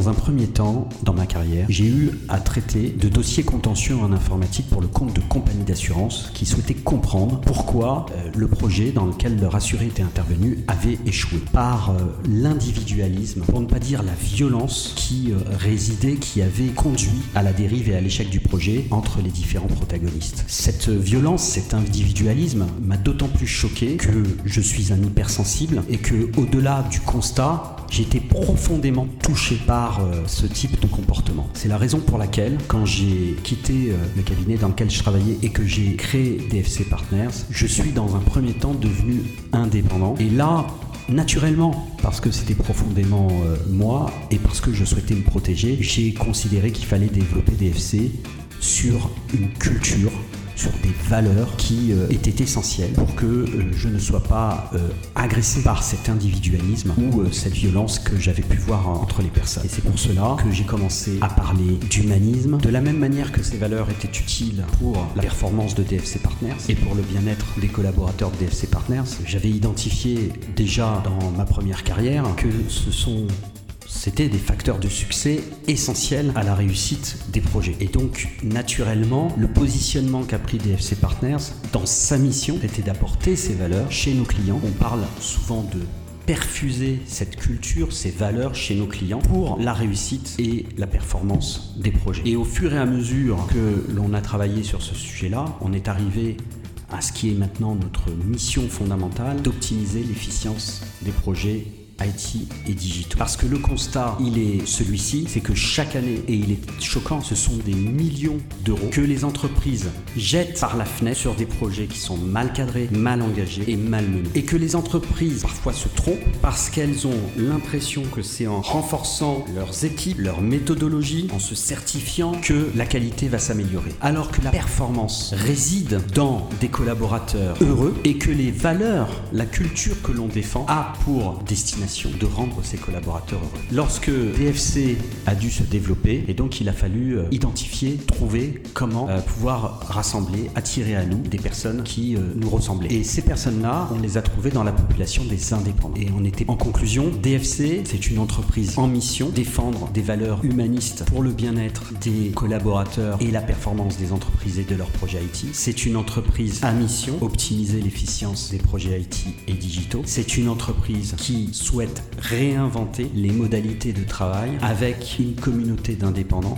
Dans un premier temps, dans ma carrière, j'ai eu à traiter de dossiers contentieux en informatique pour le compte de compagnies d'assurance qui souhaitaient comprendre pourquoi euh, le projet dans lequel leur assuré était intervenu avait échoué. Par euh, l'individualisme, pour ne pas dire la violence qui euh, résidait, qui avait conduit à la dérive et à l'échec du projet entre les différents protagonistes. Cette violence, cet individualisme m'a d'autant plus choqué que je suis un hypersensible et que au-delà du constat, j'ai été profondément touché par euh, ce type de comportement. C'est la raison pour laquelle, quand j'ai quitté euh, le cabinet dans lequel je travaillais et que j'ai créé DFC Partners, je suis dans un premier temps devenu indépendant. Et là, naturellement, parce que c'était profondément euh, moi et parce que je souhaitais me protéger, j'ai considéré qu'il fallait développer DFC sur une culture sur des valeurs qui euh, étaient essentielles pour que euh, je ne sois pas euh, agressé par cet individualisme ou cette violence que j'avais pu voir entre les personnes. Et c'est pour cela que j'ai commencé à parler d'humanisme, de la même manière que ces valeurs étaient utiles pour la performance de DFC Partners et pour le bien-être des collaborateurs de DFC Partners. J'avais identifié déjà dans ma première carrière que ce sont c'était des facteurs de succès essentiels à la réussite des projets. Et donc, naturellement, le positionnement qu'a pris DFC Partners dans sa mission était d'apporter ces valeurs chez nos clients. On parle souvent de perfuser cette culture, ces valeurs chez nos clients pour la réussite et la performance des projets. Et au fur et à mesure que l'on a travaillé sur ce sujet-là, on est arrivé à ce qui est maintenant notre mission fondamentale, d'optimiser l'efficience des projets IT et digitaux. Parce que le constat, il est celui-ci, c'est que chaque année, et il est choquant, ce sont des millions d'euros que les entreprises jettent par la fenêtre sur des projets qui sont mal cadrés, mal engagés et mal menés. Et que les entreprises parfois se trompent parce qu'elles ont l'impression que c'est en renforçant leurs équipes, leur méthodologie, en se certifiant que la qualité va s'améliorer. Alors que la performance réside dans des collaborateurs heureux et que les valeurs, la culture que l'on défend a pour destination de rendre ses collaborateurs heureux. Lorsque DFC a dû se développer, et donc il a fallu euh, identifier, trouver comment euh, pouvoir rassembler, attirer à nous des personnes qui euh, nous ressemblaient. Et ces personnes-là, on les a trouvées dans la population des indépendants. Et on était en conclusion, DFC, c'est une entreprise en mission, défendre des valeurs humanistes pour le bien-être des collaborateurs et la performance des entreprises et de leurs projets IT. C'est une entreprise à mission, optimiser l'efficience des projets IT et digitaux. C'est une entreprise qui réinventer les modalités de travail avec une communauté d'indépendants